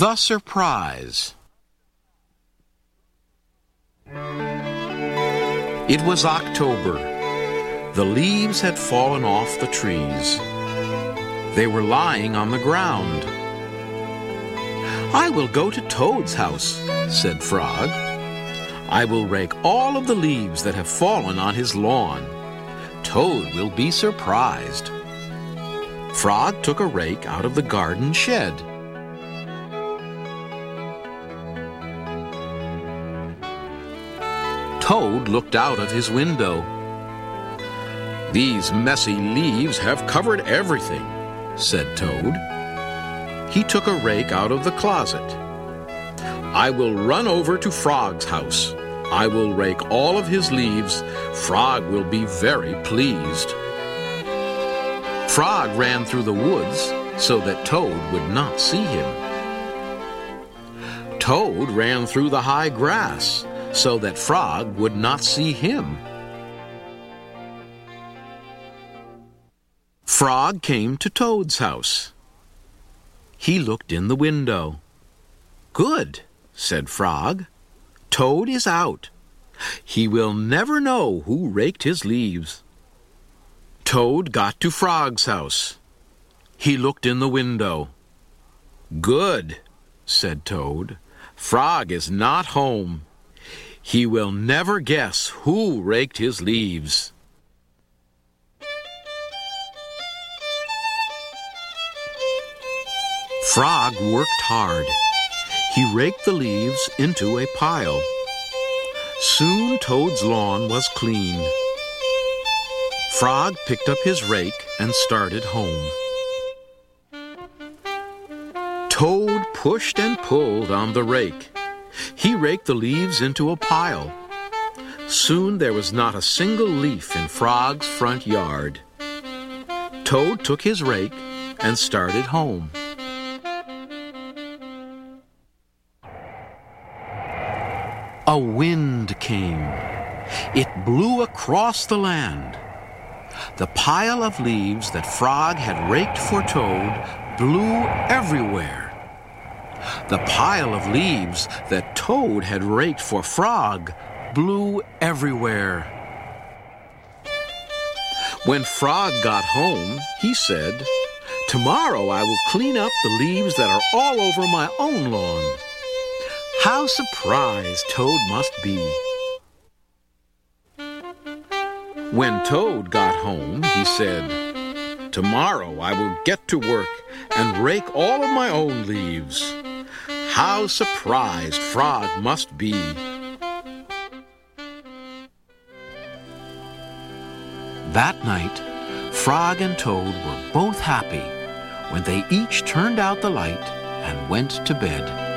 The Surprise It was October. The leaves had fallen off the trees. They were lying on the ground. I will go to Toad's house, said Frog. I will rake all of the leaves that have fallen on his lawn. Toad will be surprised. Frog took a rake out of the garden shed. Toad looked out of his window. These messy leaves have covered everything, said Toad. He took a rake out of the closet. I will run over to Frog's house. I will rake all of his leaves. Frog will be very pleased. Frog ran through the woods so that Toad would not see him. Toad ran through the high grass so that Frog would not see him. Frog came to Toad's house. He looked in the window. Good, said Frog. Toad is out. He will never know who raked his leaves. Toad got to Frog's house. He looked in the window. Good, said Toad. Frog is not home. He will never guess who raked his leaves. Frog worked hard. He raked the leaves into a pile. Soon Toad's lawn was clean. Frog picked up his rake and started home. Toad pushed and pulled on the rake. He raked the leaves into a pile. Soon there was not a single leaf in Frog's front yard. Toad took his rake and started home. A wind came. It blew across the land. The pile of leaves that Frog had raked for Toad blew everywhere. The pile of leaves that Toad had raked for Frog blew everywhere. When Frog got home, he said, Tomorrow I will clean up the leaves that are all over my own lawn. How surprised Toad must be. When Toad got home, he said, Tomorrow I will get to work and rake all of my own leaves. How surprised Frog must be. That night, Frog and Toad were both happy when they each turned out the light and went to bed.